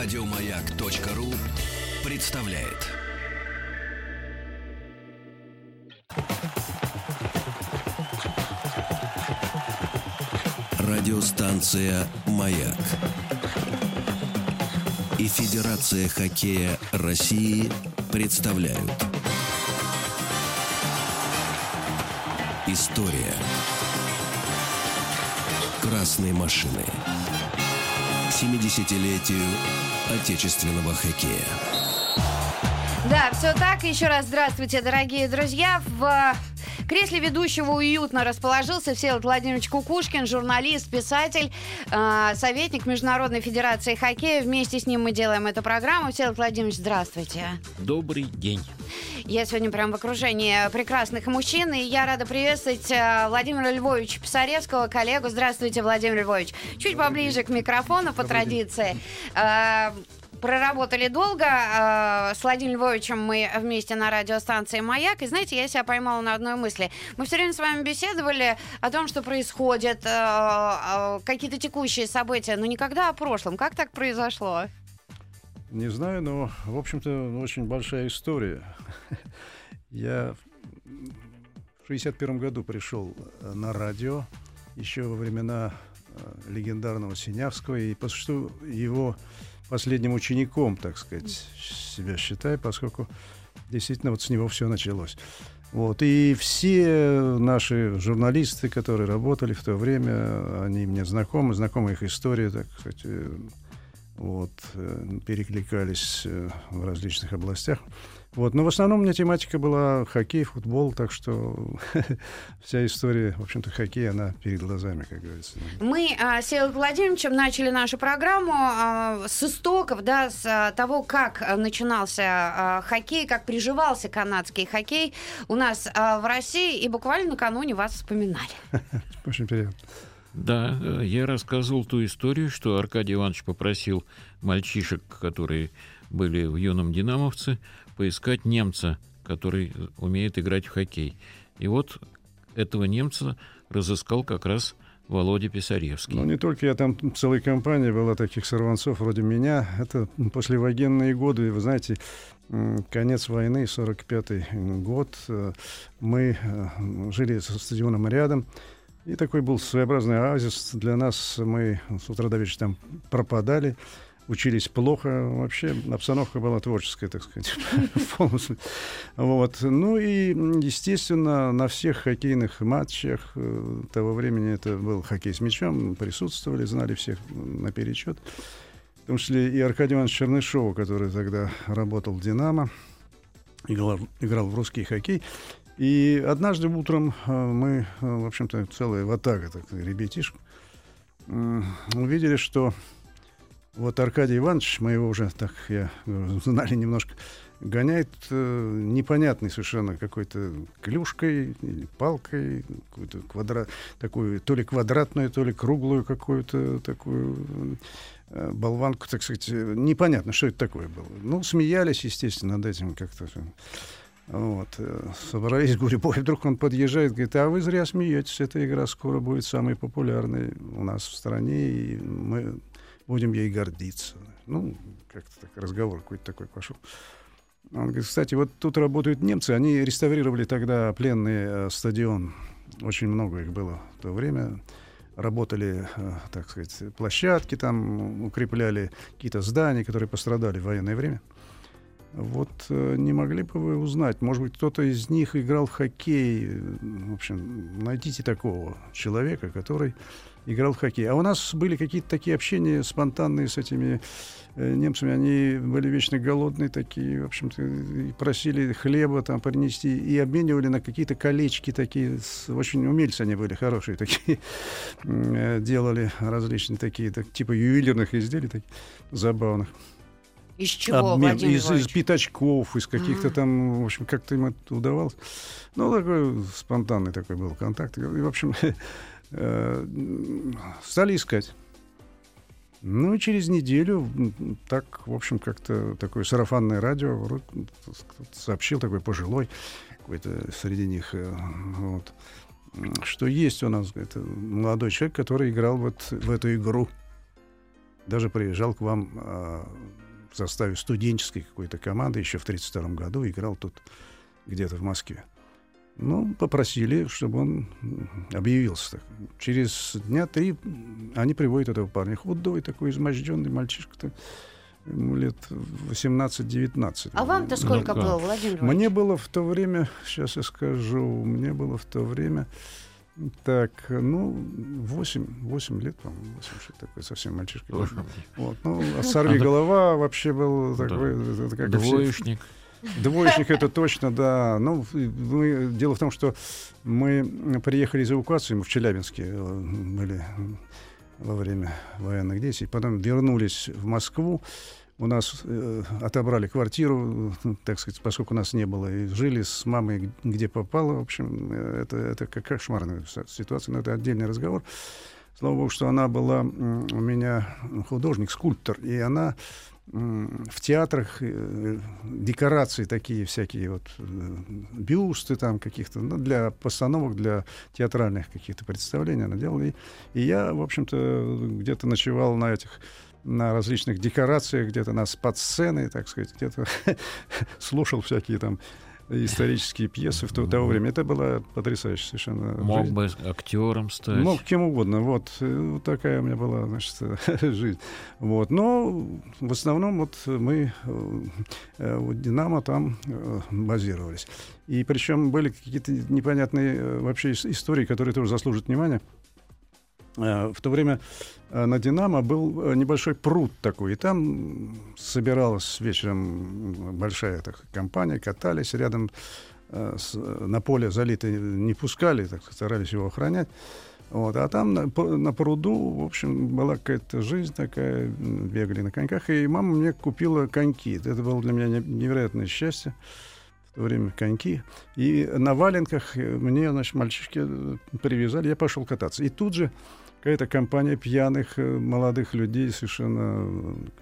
Радиомаяк.ру представляет. Радиостанция «Маяк» и Федерация хоккея России представляют. История красной машины. 70-летию отечественного хоккея. Да, все так. Еще раз здравствуйте, дорогие друзья. В кресле ведущего уютно расположился Всеволод Владимирович Кукушкин, журналист, писатель, э, советник Международной Федерации хоккея. Вместе с ним мы делаем эту программу. Всеволод Владимирович, здравствуйте. Добрый день. Я сегодня прям в окружении прекрасных мужчин, и я рада приветствовать э, Владимира Львовича Писаревского, коллегу. Здравствуйте, Владимир Львович. Чуть поближе к микрофону по традиции. Э, Проработали долго. э, С Владимиром Львовичем мы вместе на радиостанции «Маяк». И знаете, я себя поймала на одной мысли. Мы все время с вами беседовали о том, что происходит, какие-то текущие события, но никогда о прошлом. Как так произошло? Не знаю, но, в общем-то, очень большая история. Я в 61 году пришел э, на радио, еще во времена э, легендарного Синявского, и по существу его последним учеником, так сказать, себя считаю, поскольку действительно вот с него все началось. Вот. И все наши журналисты, которые работали в то время, они мне знакомы, знакомы их истории, так сказать, э, вот, э, перекликались э, в различных областях. Вот. Но в основном у меня тематика была хоккей, футбол, так что вся история, в общем-то, хоккея, она перед глазами, как говорится. Мы а, с Сергеем Владимировичем начали нашу программу а, с истоков, да, с а, того, как начинался а, хоккей, как приживался канадский хоккей у нас а, в России, и буквально накануне вас вспоминали. Очень приятно. Да, э, я рассказывал ту историю, что Аркадий Иванович попросил мальчишек, которые были в юном «Динамовце», поискать немца, который умеет играть в хоккей. И вот этого немца разыскал как раз Володя Писаревский. Ну, не только я, там целая компания была таких сорванцов вроде меня. Это послевоенные годы, вы знаете, конец войны, 45-й год. Э, Мы э, жили со стадионом рядом. И такой был своеобразный оазис для нас. Мы с утра до вечера там пропадали, учились плохо. Вообще обстановка была творческая, так сказать, полностью. Вот. Ну и, естественно, на всех хоккейных матчах э, того времени это был хоккей с мячом, присутствовали, знали всех наперечет. В том числе и Аркадий Иванович Чернышов, который тогда работал в «Динамо», играл, играл в русский хоккей. И однажды утром э, мы, э, в общем-то, целая ватага, так ребятишек, увидели, что вот Аркадий Иванович, мы его уже, так я знали немножко, гоняет э, непонятный совершенно какой-то клюшкой или палкой, какую-то квадрат, такую то ли квадратную, то ли круглую какую-то такую э, болванку, так сказать, непонятно, что это такое было. Ну, смеялись, естественно, над этим как-то. Вот. э, Собрались в гурьбой, вдруг он подъезжает, говорит, а вы зря смеетесь, эта игра скоро будет самой популярной у нас в стране, и мы будем ей гордиться. Ну, как-то так разговор какой-то такой пошел. Он говорит, кстати, вот тут работают немцы, они реставрировали тогда пленный э, стадион, очень много их было в то время, работали, э, так сказать, площадки там, укрепляли какие-то здания, которые пострадали в военное время. Вот э, не могли бы вы узнать, может быть, кто-то из них играл в хоккей. В общем, найдите такого человека, который играл в хоккей. А у нас были какие-то такие общения спонтанные с этими э, немцами. Они были вечно голодные такие, в общем-то, просили хлеба там принести и обменивали на какие-то колечки такие. Очень умельцы они были, хорошие такие. Э, Делали различные такие, так, типа ювелирных изделий таких забавных Из чего, обмен Владимир из, из пятачков, из каких-то там, в общем, как-то им это удавалось. Ну, такой спонтанный такой был контакт. И, в общем, э, стали искать. Ну, и через неделю так, в общем, как-то такое сарафанное радио кто-то сообщил, такой пожилой, какой-то среди них, э, вот, что есть у нас это молодой человек, который играл вот в эту игру. даже приезжал к вам э, в составе студенческой какой-то команды еще в 1932 году, играл тут где-то в Москве. Ну, попросили, чтобы он объявился. Так. Через дня три они приводят этого парня. Худой такой, изможденный мальчишка. -то, ему лет 18-19. А вам-то сколько Ну, было? Владимир Мне Львович? было в то время, сейчас я скажу, мне было в то время, так, ну, 8, 8 лет, по-моему, 8, что такое, совсем мальчишка. Вот, ну, а «Сорви голова» вообще был Да. такой, это как и все- Двоечник. Двоечник это точно, да. Ну, мы, дело в том, что мы приехали из эвакуации, мы в Челябинске э, были во время военных действий, потом вернулись в Москву. У нас э, отобрали квартиру, э, так сказать, поскольку нас не было, и жили с мамой где попало. В общем, э, это, это как кошмарная ситуация, но это отдельный разговор. Слава богу, что она была у меня художник, скульптор, и она в театрах э, декорации такие всякие вот бюсты там каких-то ну, для постановок для театральных каких-то представлений она делала и, и я в общем-то где-то ночевал на этих на различных декорациях где-то на спад-сцены так сказать где-то слушал всякие там исторические пьесы в то, того времени это было потрясающе совершенно Мог жизнь. бы актером стать. Мог кем угодно. Вот, э, вот такая у меня была, значит, жизнь. Вот. Но в основном вот мы э, э, у «Динамо» там э, базировались. И причем были какие-то непонятные э, вообще ис- истории, которые тоже заслужат внимания. Э, В то время э, на «Динамо» был э, небольшой пруд такой, и там собиралась вечером большая так, компания, катались рядом с- на поле залитый не пускали, так старались его охранять. Вот, а там на, на пруду, в общем, была какая-то жизнь такая, бегали на коньках, и мама мне купила коньки. Это было для меня не- невероятное счастье в то время коньки. И на валенках мне, значит, мальчишки привязали, я пошел кататься. И тут же какая-то компания пьяных э, молодых людей, совершенно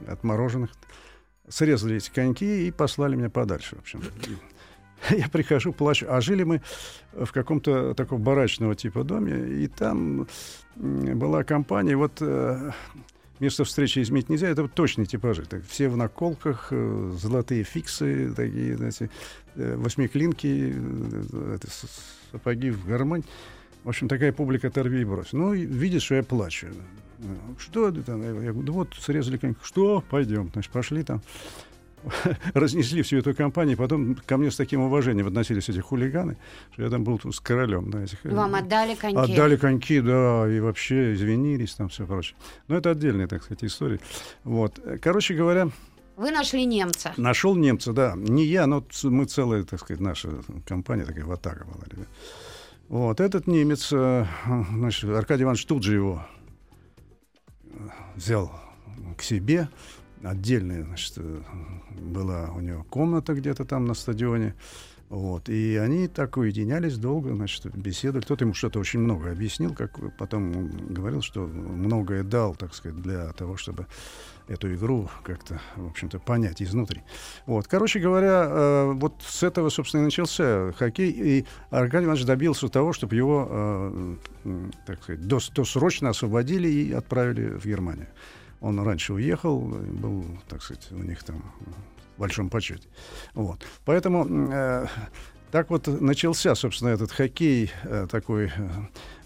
э, отмороженных, срезали эти коньки и послали меня подальше, в общем. Я прихожу, плачу. А жили мы в каком-то таком барачного типа доме, и там была компания. Вот э, место встречи изменить нельзя, это вот точные типажи. Так, все в наколках, э, золотые фиксы, такие, знаете, э, восьмиклинки, э, сапоги в гармонь. В общем, такая публика торви и брось. Ну, видит, что я плачу. Что это там? Я говорю, да вот, срезали коньки. Что? Пойдем. Значит, пошли там. Разнесли всю эту компанию, потом ко мне с таким уважением относились эти хулиганы, что я там был с королем. Да, этих, э, Вам отдали коньки? Отдали коньки, да, и вообще извинились, там все прочее. Но это отдельная, так сказать, история. Вот. Короче говоря, Вы нашли немца. нашел немца, да. Не я, но мы целая, так сказать, наша компания такая ватага была. ребят. Вот. Этот немец, э, значит, Аркадий Иванович тут же его э, взял к себе. Отдельная, значит, э, была у него комната где-то там на стадионе. Вот. И они так уединялись долго, значит, беседовали. Кто-то ему что-то очень много объяснил, как потом он говорил, что многое дал, так сказать, для того, чтобы эту игру как-то, в общем-то, понять изнутри. Вот. Короче говоря, э, вот с этого, собственно, и начался хоккей. И Аркадий Иванович добился того, чтобы его, э, так сказать, дос- досрочно освободили и отправили в Германию. Он раньше уехал, был, так сказать, у них там в большом почете. Вот. Поэтому э, так вот начался, собственно, этот хоккей э, такой, э,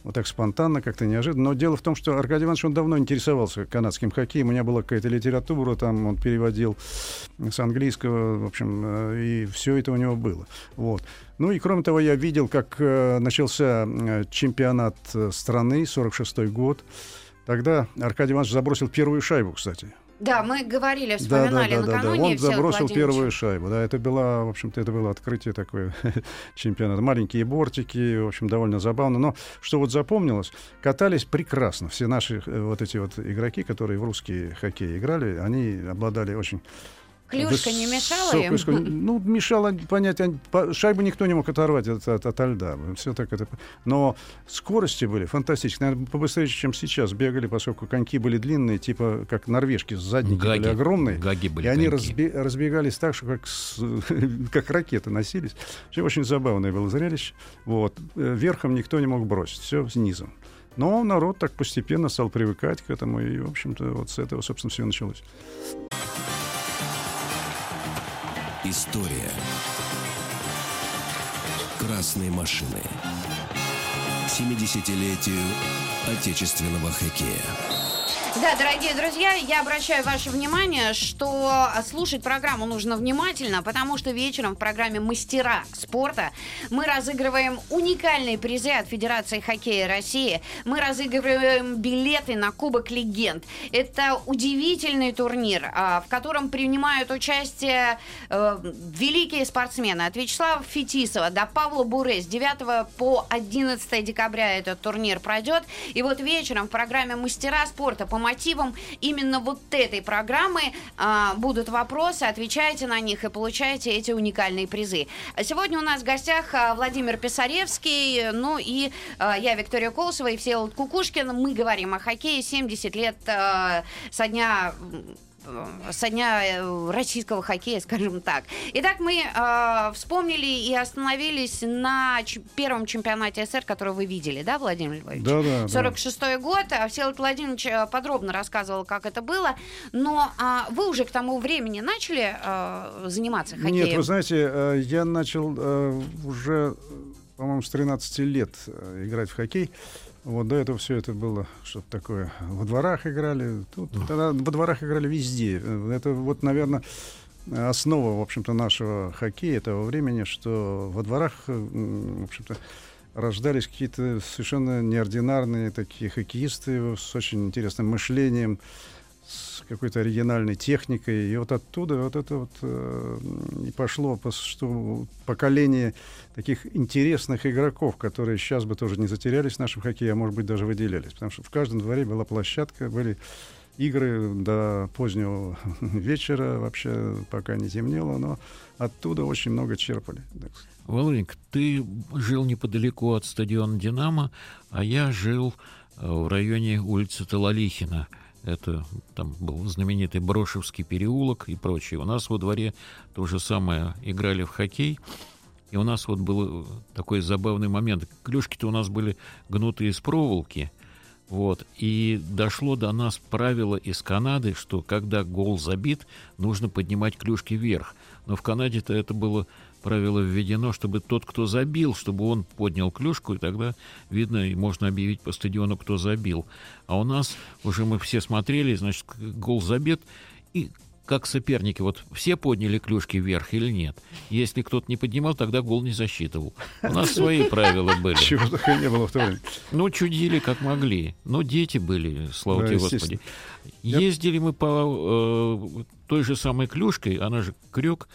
вот так спонтанно, как-то неожиданно. Но дело в том, что Аркадий Иванович, он давно интересовался канадским хоккеем. У меня была какая-то литература, там он переводил с английского, в общем, э, и все это у него было. Вот. Ну и кроме того, я видел, как э, начался э, чемпионат страны, 46-й год. Тогда Аркадий Иванович забросил первую шайбу, кстати. Да, мы говорили, вспоминали накануне. Он Всеволод забросил Владимирович. первую шайбу. Да, это было, в общем-то, это было открытие такое чемпионата. Маленькие бортики, в общем, довольно забавно. Но что вот запомнилось, катались прекрасно. Все наши э, вот эти вот игроки, которые в русский хоккей играли, они обладали очень Клюшка не мешала им? скоростью. Ну, мешало понять. Шайбу никто не мог оторвать от, от, ото льда. Все так это... Но скорости были фантастические. Наверное, побыстрее, чем сейчас бегали, поскольку коньки были длинные, типа как норвежки, задники Гаги. были огромные. Гаги были и они разбе- разбегались так, что как, с- как ракеты носились. Вообще очень забавное было зрелище. Вот. Э, Верхом никто не мог бросить. Все снизу. Но народ так постепенно стал привыкать к этому, и, в общем-то, вот с этого, собственно, все началось. История красной машины. 70-летию отечественного хоккея. Да, дорогие друзья, я обращаю ваше внимание, что слушать программу нужно внимательно, потому что вечером в программе «Мастера спорта» мы разыгрываем уникальные призы от Федерации хоккея России. Мы разыгрываем билеты на Кубок Легенд. Это удивительный турнир, а, в котором принимают участие э, великие спортсмены. От Вячеслава Фетисова до Павла Буре с 9 по 11 декабря этот турнир пройдет. И вот вечером в программе «Мастера спорта» по мотивам именно вот этой программы а, будут вопросы, отвечайте на них и получаете эти уникальные призы. Сегодня у нас в гостях а, Владимир Писаревский, ну и а, я, Виктория Колосова и Всеволод Кукушкин. Мы говорим о хоккее 70 лет а, со дня со дня э, российского хоккея, скажем так. Итак, мы э, вспомнили и остановились на первом чемпионате СССР, который вы видели, да, Владимир Львович? Да, да. 46-й год. А Всеволод Владимирович э, подробно рассказывал, как это было. Но э, вы уже к тому времени начали э, заниматься хоккеем? Нет, вы знаете, я начал э, уже, по-моему, с 13 лет играть в хоккей. Вот до этого все это было что-то такое. Во дворах играли. Тут, тогда во дворах играли везде. Это вот, наверное, основа, в общем-то, нашего хоккея этого времени, что во дворах, в общем-то, рождались какие-то совершенно неординарные такие хоккеисты с очень интересным мышлением, с какой-то оригинальной техникой. И вот оттуда вот это вот э, и пошло, что поколение таких интересных игроков, которые сейчас бы тоже не затерялись в нашем хоккее, а может быть даже выделялись. Потому что в каждом дворе была площадка, были игры до позднего вечера, вообще пока не темнело, но оттуда очень много черпали. Володенька, ты жил неподалеку от стадиона «Динамо», а я жил э, в районе улицы Талалихина – это там был знаменитый Брошевский переулок и прочее. У нас во дворе то же самое играли в хоккей. И у нас вот был такой забавный момент. Клюшки-то у нас были гнутые из проволоки. Вот. И дошло до нас правило из Канады, что когда гол забит, нужно поднимать клюшки вверх. Но в Канаде-то это было правило введено, чтобы тот, кто забил, чтобы он поднял клюшку, и тогда видно, и можно объявить по стадиону, кто забил. А у нас уже мы все смотрели, значит, гол забит, и как соперники, вот все подняли клюшки вверх или нет. Если кто-то не поднимал, тогда гол не засчитывал. У нас свои правила были. Чего такого не было в то время. Ну, чудили как могли. Но дети были, слава тебе, Господи. Ездили мы по э, той же самой клюшкой, она же крюк,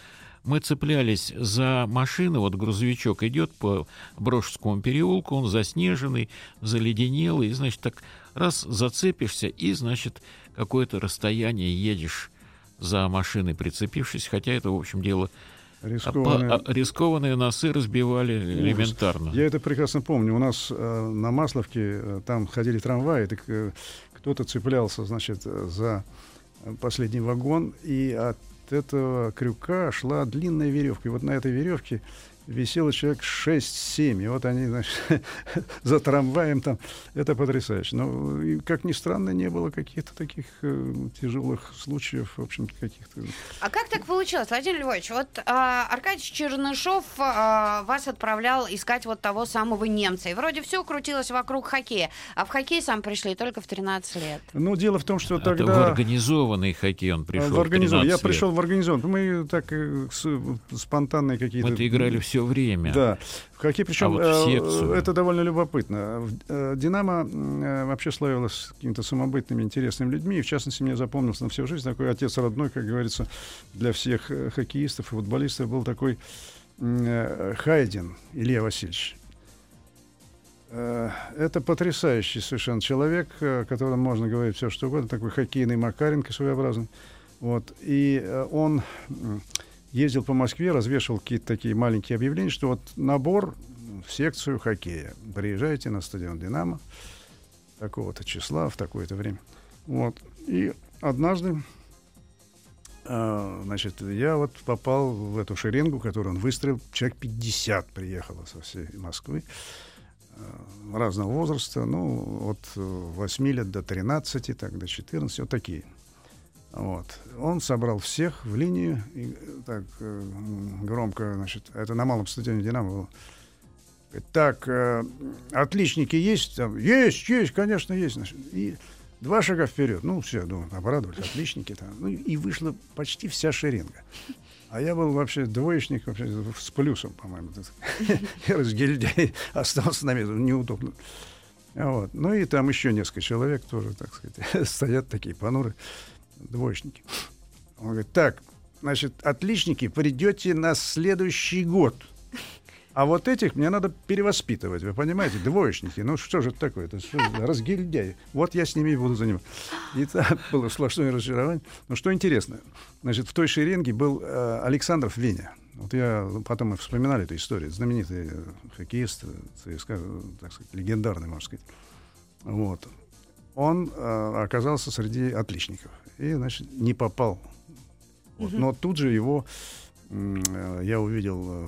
мы цеплялись за машину, вот грузовичок идет по Брошевскому переулку, он заснеженный, заледенелый, и, значит, так раз зацепишься, и, значит, какое-то расстояние едешь за машиной, прицепившись, хотя это, в общем, дело Рискованные... А, а, рискованные носы разбивали элементарно. Я это прекрасно помню. У нас э, на Масловке э, там ходили трамваи, так э, кто-то цеплялся, значит, за последний вагон, и от этого крюка шла длинная веревка. И вот на этой веревке висело человек 6-7. И вот они, значит, за трамваем там. Это потрясающе. Но, и, как ни странно, не было каких-то таких э, тяжелых случаев, в общем-то, каких-то... А как так получилось, Владимир Львович? Вот э, Аркадий Чернышов э, вас отправлял искать вот того самого немца. И вроде все крутилось вокруг хоккея. А в хоккей сам пришли только в 13 лет. Ну, дело в том, что тогда... Это в организованный хоккей он пришел в организованный. Я пришел в организованный. Мы так э, спонтанные какие-то... Мы-то играли все время. Да. В хоккей, причем а вот э, это довольно любопытно. Э, Динамо э, вообще славилась какими-то самобытными, интересными людьми. И, в частности, мне запомнился на всю жизнь такой отец родной, как говорится, для всех хоккеистов и футболистов был такой Хайдин Илья Васильевич. Это потрясающий совершенно человек, о котором можно говорить все что угодно, такой хоккейный Макаренко своеобразный. Вот. И он ездил по Москве, развешивал какие-то такие маленькие объявления, что вот набор в секцию хоккея. Приезжайте на стадион «Динамо» такого-то числа в такое-то время. Вот. И однажды э, значит, я вот попал в эту шеренгу, которую он выстрелил. Человек 50 приехало со всей Москвы. э, разного возраста, ну, от 8 лет до 13, так, до 14, вот такие. Вот. Он собрал всех в линию, и так громко, значит, это на малом стадионе «Динамо» было. Так, э, отличники есть? Там, есть, есть, конечно, есть. Значит, и два шага вперед. Ну, все, думаю, обрадовались, отличники там. Ну, и вышла почти вся шеренга. А я был вообще двоечник вообще, с плюсом, по-моему. Разгильдяй остался на месте, неудобно. Вот. Ну и там еще несколько человек тоже, так сказать, стоят такие понуры, двоечники. Он говорит, так, значит, отличники, придете на следующий год. А вот этих мне надо перевоспитывать, вы понимаете, двоечники. Ну что же это такое? Это что, разгильдяи. Вот я с ними буду заниматься. И так было сплошное разочарование. Но что интересно, значит, в той шеренге был э, Александров Веня. Вот я, потом мы вспоминали эту историю. Знаменитый э, хоккеист э, ЦСКА, так сказать, легендарный, можно сказать. Вот. Он э, оказался среди отличников. И, значит, не попал. Вот. Но тут же его я увидел э,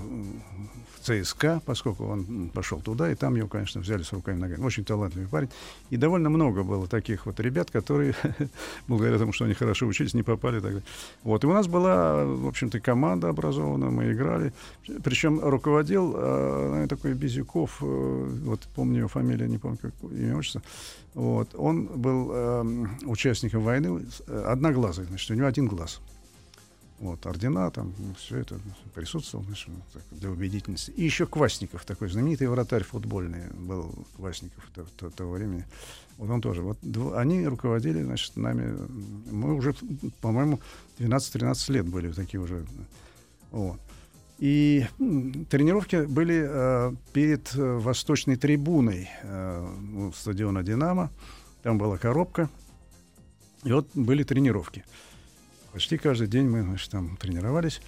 в ЦСКА, поскольку он пошел туда, и там его, конечно, взяли с руками ногами. Очень талантливый парень. И довольно много было таких вот ребят, которые, благодаря тому, что они хорошо учились, не попали тогда. Вот. И у нас была, в общем-то, команда образована, мы играли. Причем руководил э, такой Безюков, э, вот помню его фамилию, не помню, как имя, отчество. Вот. Он был э, участником войны, э, одноглазый, значит, у него один глаз. Вот, ордена, там, ну, все это присутствовал, значит, так, для убедительности. И еще Квасников, такой знаменитый вратарь футбольный был Квасников того, того, того времени. Вот он тоже. Вот дв- они руководили, значит, нами. Мы уже, по-моему, 12-13 лет были такие уже. Вот. И тренировки были э, перед э, восточной трибуной э, ну, стадиона «Динамо». Там была коробка. И вот были тренировки. Почти каждый день мы значит, там тренировались.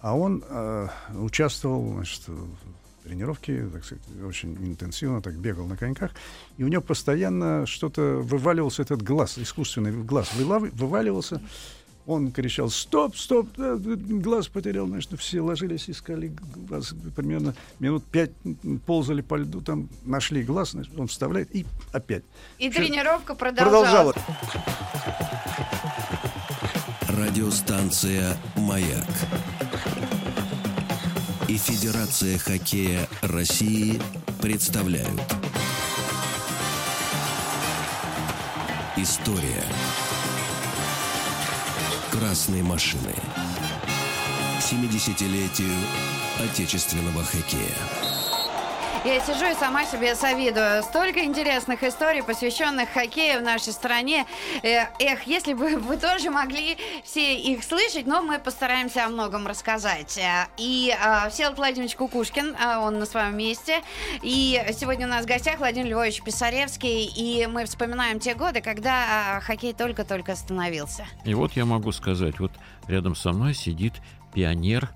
А он э, участвовал значит, в тренировке, так сказать, очень интенсивно, так бегал на коньках. И у него постоянно что-то вываливался этот глаз, искусственный глаз вываливался. Он кричал «Стоп, стоп!» Глаз потерял, значит, все ложились, искали глаз. Примерно минут пять ползали по льду, там нашли глаз, значит, он вставляет и опять. И Все тренировка продолжалась. продолжалась. Радиостанция «Маяк» и Федерация хоккея России представляют. История. Красной машины. 70-летию отечественного хоккея. Я сижу и сама себе завидую. Столько интересных историй, посвященных хоккею в нашей стране. Э, эх, если бы вы тоже могли все их слышать, но мы постараемся о многом рассказать. Э, и э, Всеволод Владимирович Кукушкин, э, он на своем месте. И сегодня у нас в гостях Владимир Львович Писаревский. И мы вспоминаем те годы, когда хоккей только-только остановился. И вот я могу сказать, вот рядом со мной сидит пионер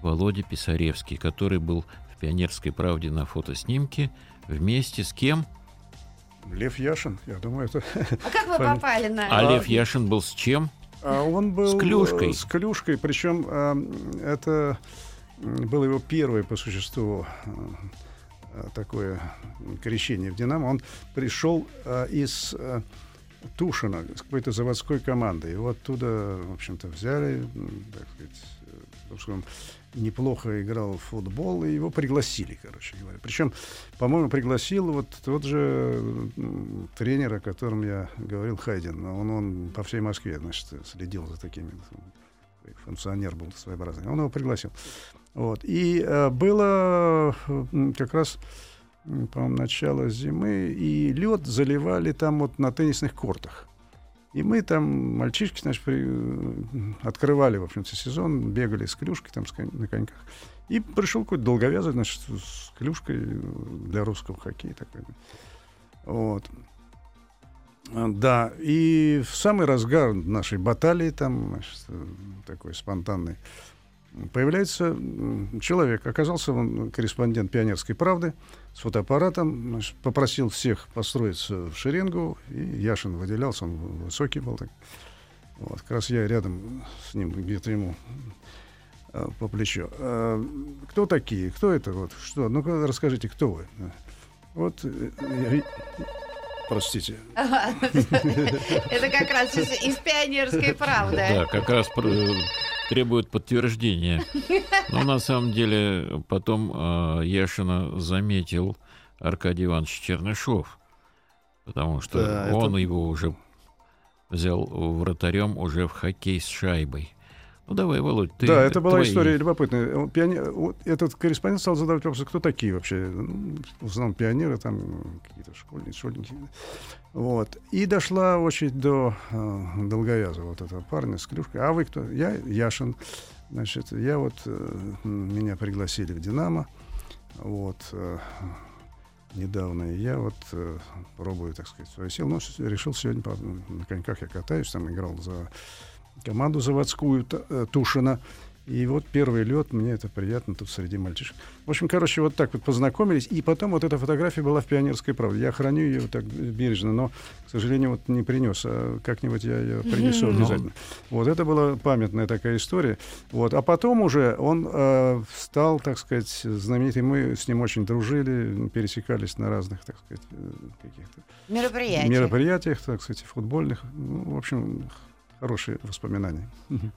Володя Писаревский, который был «Пионерской правде» на фотоснимке вместе с кем? Лев Яшин, я думаю, это... А как вы попали на... А Лев Яшин был с чем? А он был... С клюшкой. С клюшкой, причем а, это было его первое по существу а, такое крещение в «Динамо». Он пришел а, из а, Тушина, с какой-то заводской командой. Его оттуда, в общем-то, взяли, так сказать, неплохо играл в футбол, и его пригласили, короче говоря. Причем, по-моему, пригласил вот тот же тренер, о котором я говорил, Хайден. Он, он по всей Москве, значит, следил за такими функционер был своеобразный. Он его пригласил. Вот. И э, было как раз, по-моему, начало зимы, и лед заливали там вот на теннисных кортах. И мы там, мальчишки, значит, при, открывали, в общем-то, сезон, бегали с клюшкой там с кон- на коньках. И пришел какой-то долговязый, значит, с клюшкой для русского хоккея такой. Вот. Да, и в самый разгар нашей баталии, там, значит, такой спонтанный, появляется человек, оказался он корреспондент «Пионерской правды», с фотоаппаратом, значит, попросил всех построиться в шеренгу, и Яшин выделялся, он высокий был. Так. Вот, как раз я рядом с ним, где-то ему э, по плечу. А, кто такие? Кто это? Вот, что? Ну-ка, расскажите, кто вы? Вот, э, э, простите. Это как раз из пионерской правды. Да, как раз требует подтверждения. Но на самом деле потом э, Яшина заметил Аркадий Иванович Чернышов, потому что да, он это... его уже взял вратарем уже в хоккей с шайбой. Ну давай, Володь, ты. Да, это была твои... история любопытная. Пионер... Этот корреспондент стал задавать вопросы, кто такие вообще? Ну, в основном пионеры, там какие-то школьники, школьники. Вот. И дошла очередь до э, Долговяза, вот этого парня с клюшкой. А вы кто? Я Яшин. Значит, я вот э, меня пригласили в Динамо. Вот. Э, недавно. И я вот э, пробую, так сказать, свою силу. Но решил сегодня, на коньках я катаюсь, там играл за команду заводскую э, Тушина. И вот первый лед, мне это приятно тут среди мальчишек. В общем, короче, вот так вот познакомились. И потом вот эта фотография была в «Пионерской правде». Я храню ее вот так бережно, но, к сожалению, вот не принес. А как-нибудь я ее принесу обязательно. Вот это была памятная такая история. Вот. А потом уже он э, стал, так сказать, знаменитый. Мы с ним очень дружили, пересекались на разных, так сказать, э, каких-то мероприятиях, мероприятиях так сказать, футбольных. Ну, в общем, хорошие воспоминания.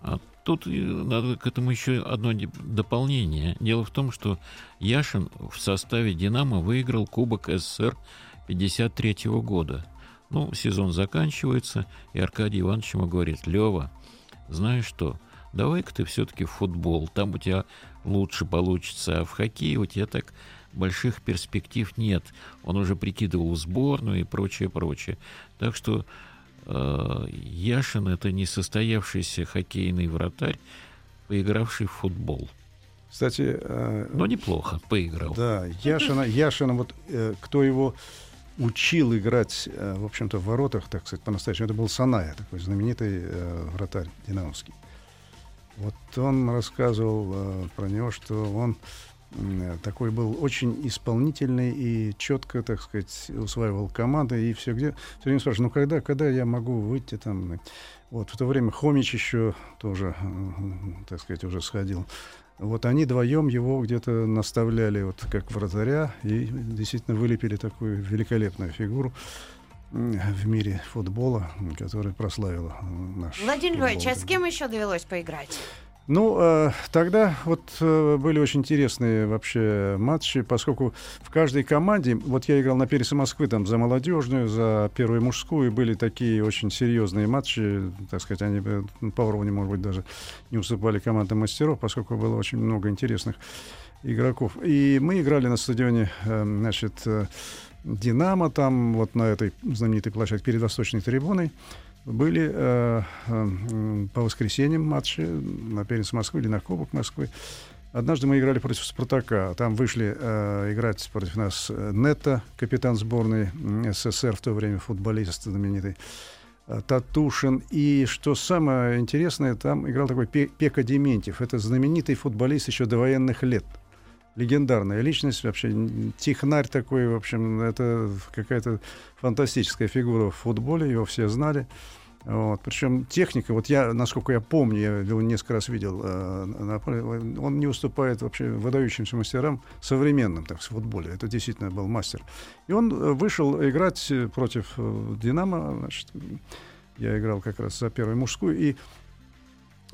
А тут надо к этому еще одно дополнение. Дело в том, что Яшин в составе «Динамо» выиграл Кубок СССР 53 года. Ну, сезон заканчивается, и Аркадий Иванович ему говорит, Лева, знаешь что, давай-ка ты все-таки в футбол, там у тебя лучше получится, а в хоккее у тебя так больших перспектив нет. Он уже прикидывал сборную и прочее, прочее. Так что Э, Яшин это несостоявшийся хоккейный вратарь, поигравший в футбол. Кстати, э, но неплохо поиграл. Да, Яшина, Яшина, вот э, кто его учил играть, в общем-то, в воротах, так сказать, по-настоящему, это был Саная, такой знаменитый вратарь динамовский. Вот он рассказывал про него, что он такой был очень исполнительный и четко, так сказать, усваивал команды и все где. Все время спрашиваю, ну когда, когда я могу выйти там? Вот в то время Хомич еще тоже, так сказать, уже сходил. Вот они вдвоем его где-то наставляли вот как вратаря и действительно вылепили такую великолепную фигуру в мире футбола, которая прославила наш Владимир Львович, а с кем еще довелось поиграть? Ну, э, тогда вот э, были очень интересные вообще матчи, поскольку в каждой команде, вот я играл на Пересе Москвы там за молодежную, за первую мужскую, были такие очень серьезные матчи, так сказать, они по уровню, может быть, даже не уступали командам мастеров, поскольку было очень много интересных игроков. И мы играли на стадионе, э, значит, э, Динамо, там вот на этой знаменитой площадке перед Восточной трибуной были э, э, по воскресеньям матчи на Перец Москвы или на Кубок Москвы. Однажды мы играли против Спартака. Там вышли э, играть против нас э, Нета, капитан сборной СССР в то время, футболист знаменитый, э, Татушин. И что самое интересное, там играл такой Пека Дементьев. Это знаменитый футболист еще до военных лет – легендарная личность, вообще технарь такой, в общем, это какая-то фантастическая фигура в футболе, его все знали. Вот. Причем техника, вот я, насколько я помню, я его несколько раз видел э, на поле, он не уступает вообще выдающимся мастерам современным так, в футболе. Это действительно был мастер. И он э, вышел играть против э, «Динамо». Значит, я играл как раз за первую мужскую. И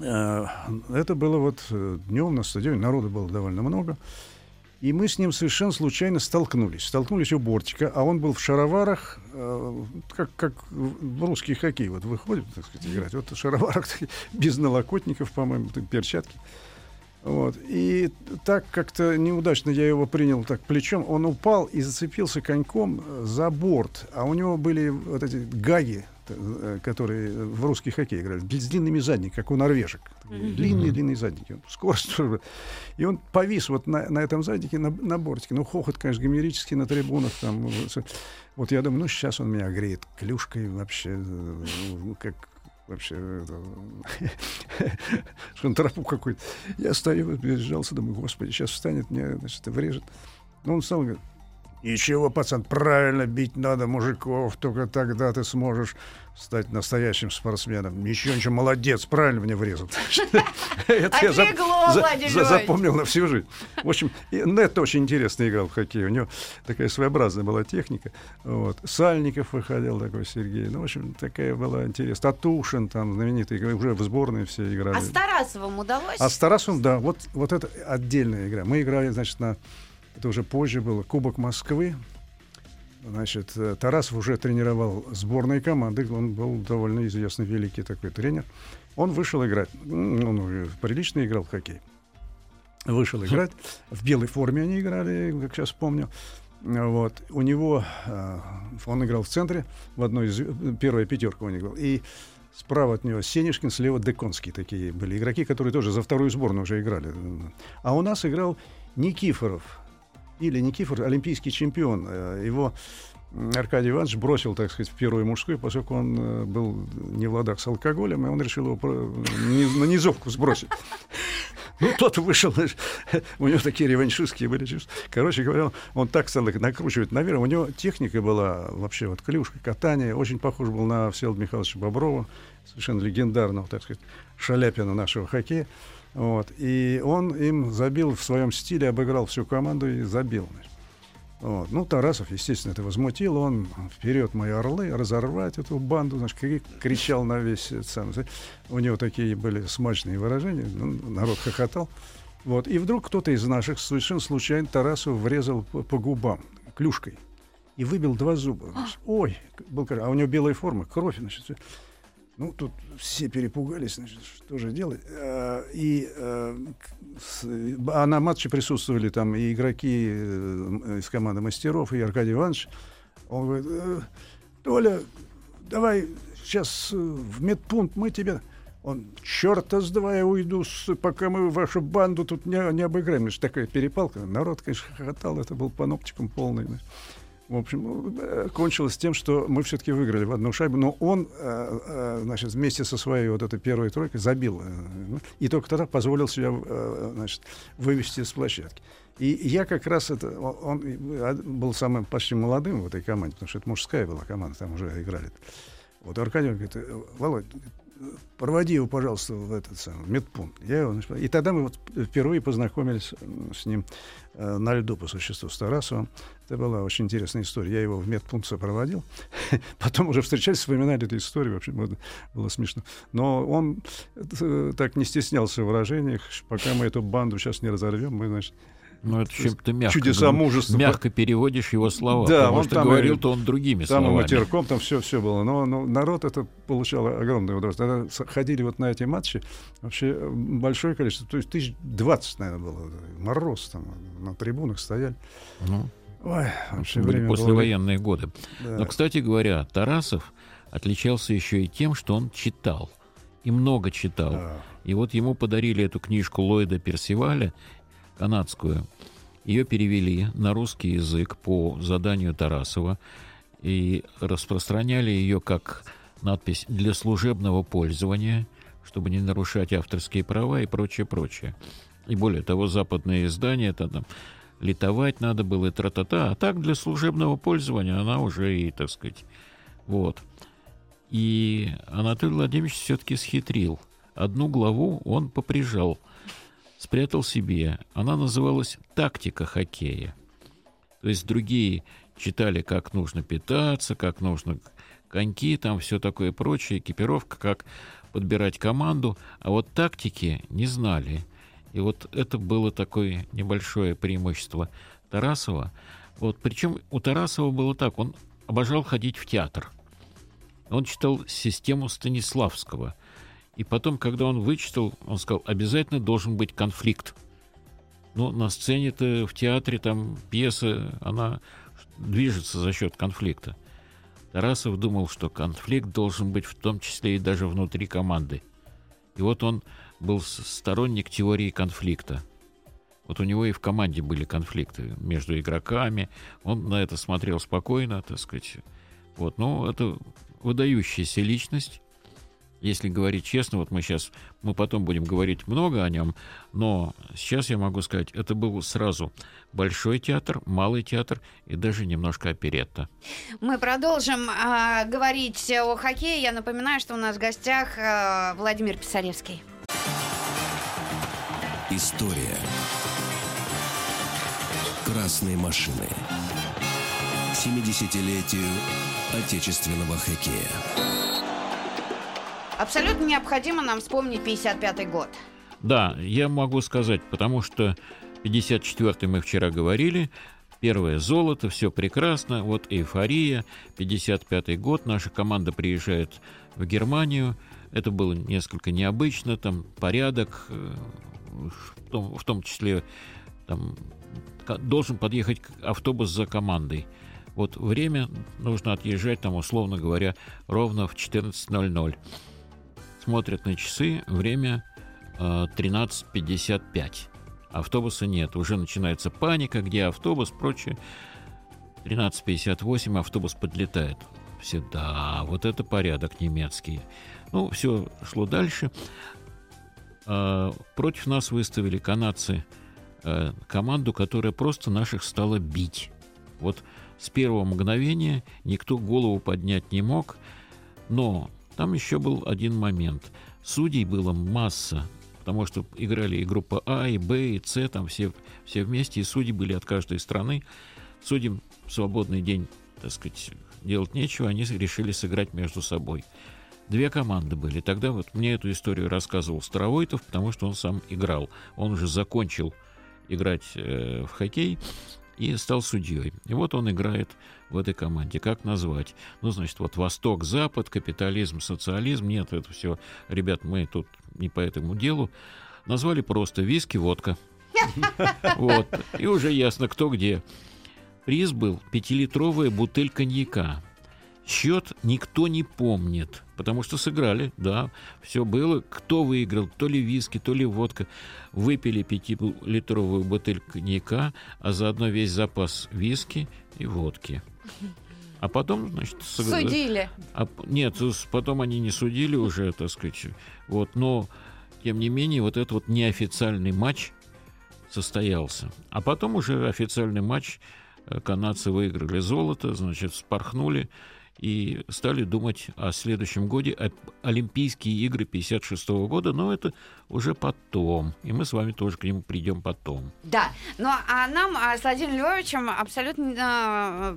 это было вот э, днем на стадионе, народу было довольно много. И мы с ним совершенно случайно столкнулись. Столкнулись у бортика, а он был в шароварах, э, как, как в русский хоккей. Вот выходит, так сказать, играть. Вот в шароварах без налокотников, по-моему, перчатки. Вот. И так как-то неудачно я его принял так плечом. Он упал и зацепился коньком за борт. А у него были вот эти гаги Э, которые в русский хоккей играли, с длинными задниками, как у норвежек. Длинные-длинные задники. Скорость. И он повис вот на, на этом заднике, на, на бортике. Ну, хохот, конечно, гомерический на трибунах. Там. Вот я думаю, ну, сейчас он меня греет клюшкой вообще, э, как вообще что он тропу какой-то. Я стою, сжался, думаю, господи, сейчас встанет, мне, значит, врежет. Но он стал говорит, Ничего, пацан, правильно бить надо мужиков, только тогда ты сможешь стать настоящим спортсменом. Ничего, ничего, молодец, правильно мне врезал. Это я запомнил на всю жизнь. В общем, Нет очень интересно играл в хоккей. У него такая своеобразная была техника. Вот. Сальников выходил такой Сергей. Ну, в общем, такая была интересная. Татушин там знаменитый, уже в сборной все играли. А с Тарасовым удалось? А с Тарасовым, да. Вот, вот это отдельная игра. Мы играли, значит, на это уже позже было, Кубок Москвы. Значит, э, Тарасов уже тренировал сборные команды, он был довольно известный, великий такой тренер. Он вышел играть, он прилично играл в хоккей. Вышел играть, в белой форме они играли, как сейчас помню. Вот. У него, э, он играл в центре, в одной из, первая пятерка он играл. И справа от него Сенишкин, слева Деконский такие были игроки, которые тоже за вторую сборную уже играли. А у нас играл Никифоров, или Никифор, олимпийский чемпион. Э, его Аркадий Иванович бросил, так сказать, в первую мужскую, поскольку он э, был не в ладах с алкоголем, и он решил его на низовку сбросить. Ну, тот вышел, у него такие реваншистские были чувства. Короче говоря, он так стал накручивать наверх. У него техника была вообще вот клюшка, катание. Очень похож был на Всеволода Михайловича Боброва, совершенно легендарного, так сказать, шаляпина нашего хоккея. Вот. И он им забил в своем стиле, обыграл всю команду и забил. Вот. Ну, Тарасов, естественно, это возмутил. Он вперед мои орлы, разорвать эту банду, значит, кричал на весь сам. У него такие были смачные выражения. Ну, народ хохотал. Вот. И вдруг кто-то из наших совершенно случайно Тарасу врезал по, по губам клюшкой и выбил два зуба. Значит. Ой, был, а у него белая форма, кровь, значит. Ну, тут все перепугались, значит, что же делать. А, и а, а на матче присутствовали там и игроки э, из команды мастеров, и Аркадий Иванович. Он говорит, «Э, Толя, давай сейчас э, в медпункт мы тебя... Он, черта с два я уйду, пока мы вашу банду тут не, не обыграем. Значит, такая перепалка. Народ, конечно, хохотал, это был паноптиком полный. Значит. В общем, ну, э, кончилось тем, что мы все-таки выиграли в одну шайбу, но он, э, э, значит, вместе со своей вот этой первой тройкой забил. Ну, и только тогда позволил себя, значит, вывести с площадки. И я как раз это, он был самым почти молодым в этой команде, потому что это мужская была команда, там уже играли. Вот Аркадий говорит, Володь, проводи его, пожалуйста, в этот самый медпункт. Я его, и тогда мы вот впервые познакомились с ним э, на льду по существу с Тарасовым. Это была очень интересная история. Я его в медпункт сопроводил. Потом уже встречались, вспоминали эту историю. Вообще было, было смешно. Но он э, так не стеснялся в выражениях. Пока мы эту банду сейчас не разорвем, мы, значит, ну, это чем-то мягко. Чудеса мужества. Мягко переводишь его слова. Да, потому он что там говорил-то он другими там словами. матерком, там все, все было. Но, но народ это получал огромное удовольствие. Тогда ходили вот на эти матчи вообще большое количество. То есть тысяч двадцать, наверное, было. Мороз там на трибунах стояли. Ну, Ой, вообще были послевоенные было... годы. Да. Но, кстати говоря, Тарасов отличался еще и тем, что он читал. И много читал. Да. И вот ему подарили эту книжку Ллойда Персиваля, канадскую. Ее перевели на русский язык по заданию Тарасова и распространяли ее как надпись «для служебного пользования», чтобы не нарушать авторские права и прочее, прочее. И более того, западные издания это там литовать надо было и тра-та-та, а так для служебного пользования она уже и, так сказать, вот. И Анатолий Владимирович все-таки схитрил. Одну главу он поприжал – спрятал себе. Она называлась «Тактика хоккея». То есть другие читали, как нужно питаться, как нужно коньки, там все такое прочее, экипировка, как подбирать команду, а вот тактики не знали. И вот это было такое небольшое преимущество Тарасова. Вот, причем у Тарасова было так, он обожал ходить в театр. Он читал систему Станиславского – и потом, когда он вычитал, он сказал, обязательно должен быть конфликт. Ну, на сцене-то в театре там пьеса, она движется за счет конфликта. Тарасов думал, что конфликт должен быть в том числе и даже внутри команды. И вот он был сторонник теории конфликта. Вот у него и в команде были конфликты между игроками. Он на это смотрел спокойно, так сказать. Вот, ну, это выдающаяся личность. Если говорить честно, вот мы сейчас, мы потом будем говорить много о нем, но сейчас я могу сказать, это был сразу большой театр, малый театр и даже немножко оперетта. Мы продолжим э, говорить о хоккее. Я напоминаю, что у нас в гостях э, Владимир Писаревский. История. Красные машины. 70-летию отечественного хоккея. Абсолютно необходимо нам вспомнить 55-й год. Да, я могу сказать, потому что 54-й мы вчера говорили, первое золото, все прекрасно, вот эйфория, 55-й год, наша команда приезжает в Германию, это было несколько необычно, там порядок, э, в том, в том числе там, должен подъехать автобус за командой. Вот время нужно отъезжать, там, условно говоря, ровно в 14.00 смотрят на часы, время э, 13.55. Автобуса нет, уже начинается паника, где автобус, прочее. 13.58 автобус подлетает. Все, да, вот это порядок немецкий. Ну, все шло дальше. Э, против нас выставили канадцы э, команду, которая просто наших стала бить. Вот с первого мгновения никто голову поднять не мог, но там еще был один момент. Судей было масса, потому что играли и группа А, и Б, и С, там все, все вместе, и судьи были от каждой страны. Судьям в свободный день, так сказать, делать нечего, они решили сыграть между собой. Две команды были. Тогда вот мне эту историю рассказывал Старовойтов, потому что он сам играл. Он уже закончил играть э, в хоккей и стал судьей. И вот он играет в этой команде. Как назвать? Ну, значит, вот Восток, Запад, капитализм, социализм. Нет, это все, ребят, мы тут не по этому делу. Назвали просто виски, водка. Вот. И уже ясно, кто где. Приз был пятилитровая бутыль коньяка. Счет никто не помнит, потому что сыграли, да, все было. Кто выиграл, то ли виски, то ли водка. Выпили пятилитровую бутыль коньяка, а заодно весь запас виски и водки. А потом, значит, сыграли. Судили. А, нет, потом они не судили уже, так сказать. Вот, но, тем не менее, вот этот вот неофициальный матч состоялся. А потом уже официальный матч э, канадцы выиграли золото, значит, спорхнули и стали думать о следующем годе, о Олимпийские игры 56 года, но это уже потом, и мы с вами тоже к нему придем потом. Да, ну а нам а, с Владимиром Львовичем абсолютно... А,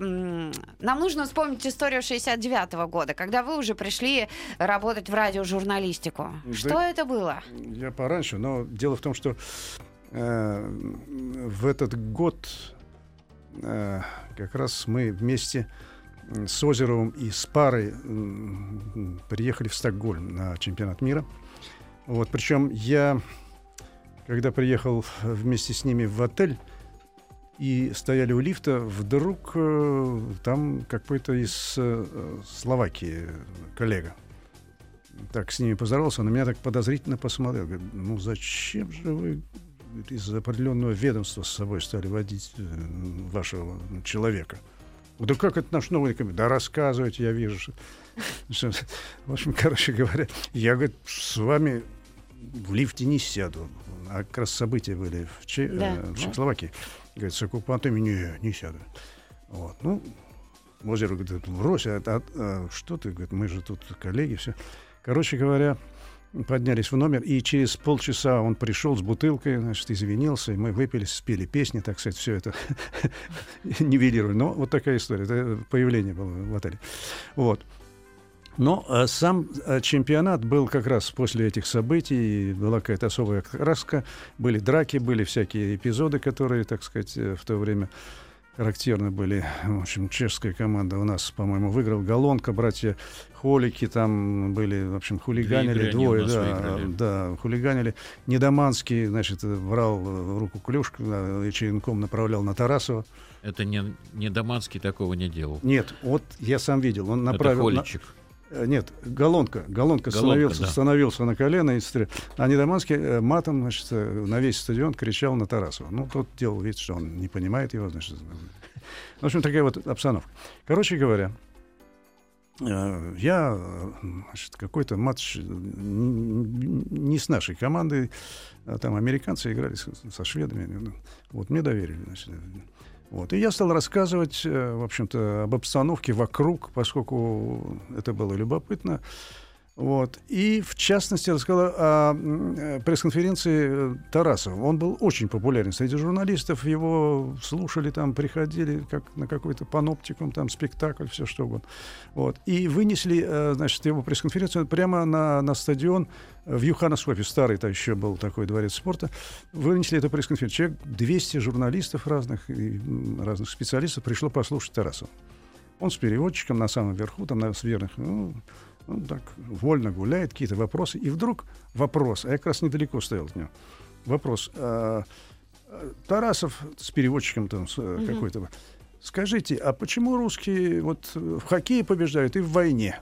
нам нужно вспомнить историю 69 -го года, когда вы уже пришли работать в радиожурналистику. Да, что это было? Я пораньше, но дело в том, что э, в этот год э, как раз мы вместе с Озеровым и с парой приехали в Стокгольм на чемпионат мира. Вот, причем я, когда приехал вместе с ними в отель и стояли у лифта, вдруг э, там какой-то из э, Словакии коллега. Так с ними поздоровался, он на меня так подозрительно посмотрел. Говорит, ну зачем же вы из определенного ведомства с собой стали водить э, вашего человека? Да как это наш новый комитет? Да рассказывайте, я вижу. Что... В общем, короче говоря, я, говорит, с вами в лифте не сяду. А как раз события были в, Че... да. э, в Чехословакии. Говорит, с оккупантами не, не сяду. Вот. Ну, Озеро говорит, брось, а, а, а что ты, говорит, мы же тут коллеги, все. Короче говоря, поднялись в номер, и через полчаса он пришел с бутылкой, значит, извинился, и мы выпили, спели песни, так сказать, все это нивелировали. Но вот такая история, это появление было в отеле. Вот. Но а сам а, чемпионат был как раз после этих событий, была какая-то особая краска, были драки, были всякие эпизоды, которые, так сказать, э, в то время характерны были. В общем, чешская команда у нас, по-моему, выиграл Галонка, братья Холики там были, в общем, хулиганили двое, да, да, хулиганили. Недоманский, значит, брал в руку клюшку, да, и черенком направлял на Тарасова. Это не Недоманский такого не делал. Нет, вот я сам видел, он направил... Это Холичек. На... Э, нет, Галонка. Галонка, становился, да. становился на колено. И стр... А Недоманский э, матом значит, э, на весь стадион кричал на Тарасова. Ну, тот делал вид, что он не понимает его. Значит. В общем, такая вот обстановка. Короче говоря, я значит, какой-то матч не с нашей командой, а там американцы играли со шведами. Ну, вот мне доверили. Значит, вот. И я стал рассказывать, в общем-то, об обстановке вокруг, поскольку это было любопытно. Вот. И, в частности, рассказала о пресс-конференции Тарасова. Он был очень популярен среди журналистов. Его слушали, там, приходили как на какой-то паноптикум, там, спектакль, все что угодно. Вот. И вынесли, э, значит, его пресс-конференцию прямо на, на стадион в Юханасхопе. Старый то еще был такой дворец спорта. Вынесли эту пресс-конференцию. Человек 200 журналистов разных, и разных специалистов пришло послушать Тарасова. Он с переводчиком на самом верху, там, на сверху. Ну, он ну, так вольно гуляет, какие-то вопросы. И вдруг вопрос, а я как раз недалеко стоял от него. Вопрос. А, а Тарасов с переводчиком там с, угу. какой-то. Скажите, а почему русские вот в хоккее побеждают и в войне?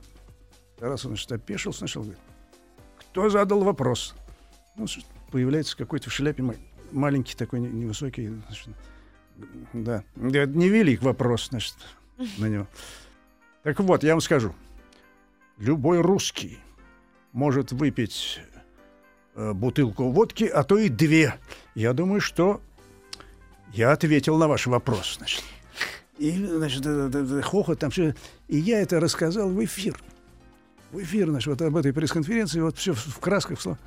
Тарасов, значит, опешил сначала, говорит, кто задал вопрос? Ну, появляется какой-то в шляпе маленький такой невысокий, значит, да, невелик вопрос, значит, на него. Так вот, я вам скажу любой русский может выпить э, бутылку водки, а то и две. Я думаю, что я ответил на ваш вопрос, значит. И, значит, хохот там все. И я это рассказал в эфир. В эфир, значит, вот об этой пресс-конференции, вот все в красках. Слово.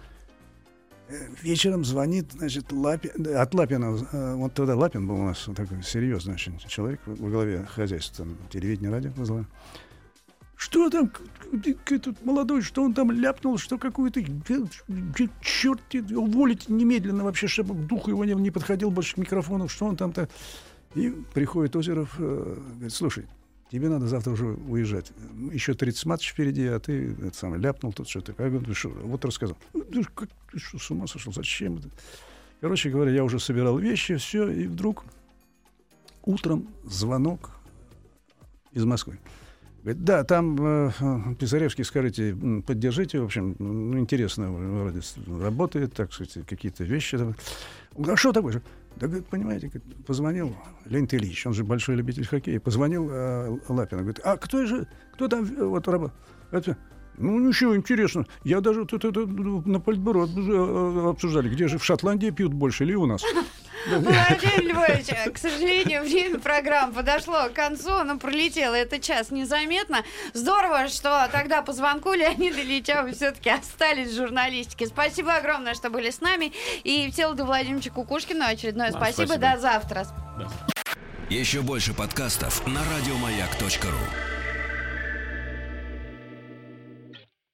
Э, вечером звонит, значит, Лапин, от Лапина, э, вот тогда Лапин был у нас такой серьезный очень человек во главе хозяйства, там, телевидения, радио. Что там, этот молодой, что он там ляпнул, что какую-то... Черт, уволить немедленно вообще, чтобы дух его не, не подходил больше к микрофону, что он там-то... И приходит Озеров, э, говорит, слушай, тебе надо завтра уже уезжать. Еще 30 матчей впереди, а ты это самое, ляпнул тут что-то. Я говорю, что, вот рассказал. Ты, как, ты что, с ума сошел? Зачем это? Короче говоря, я уже собирал вещи, все, и вдруг утром звонок из Москвы. Говорит, да, там э, Писаревский, скажите, поддержите, в общем, ну, интересно, вроде работает, так сказать, какие-то вещи. А что такое? Да, говорит, понимаете, позвонил Леонид Ильич, он же большой любитель хоккея, позвонил э, Лапин, говорит, а кто же, кто там э, вот работает? Ну, ничего, интересно. Я даже тут это, на Политбюро э, обсуждали, где же в Шотландии пьют больше или у нас. Владимир Львович, к сожалению, время программы подошло к концу, но пролетело это час незаметно. Здорово, что тогда по звонку Леонида Ильича вы все-таки остались в журналистике. Спасибо огромное, что были с нами. И Всеволоду Владимировичу Кукушкину очередное да, спасибо. спасибо. До завтра. Еще больше подкастов на радиомаяк.ру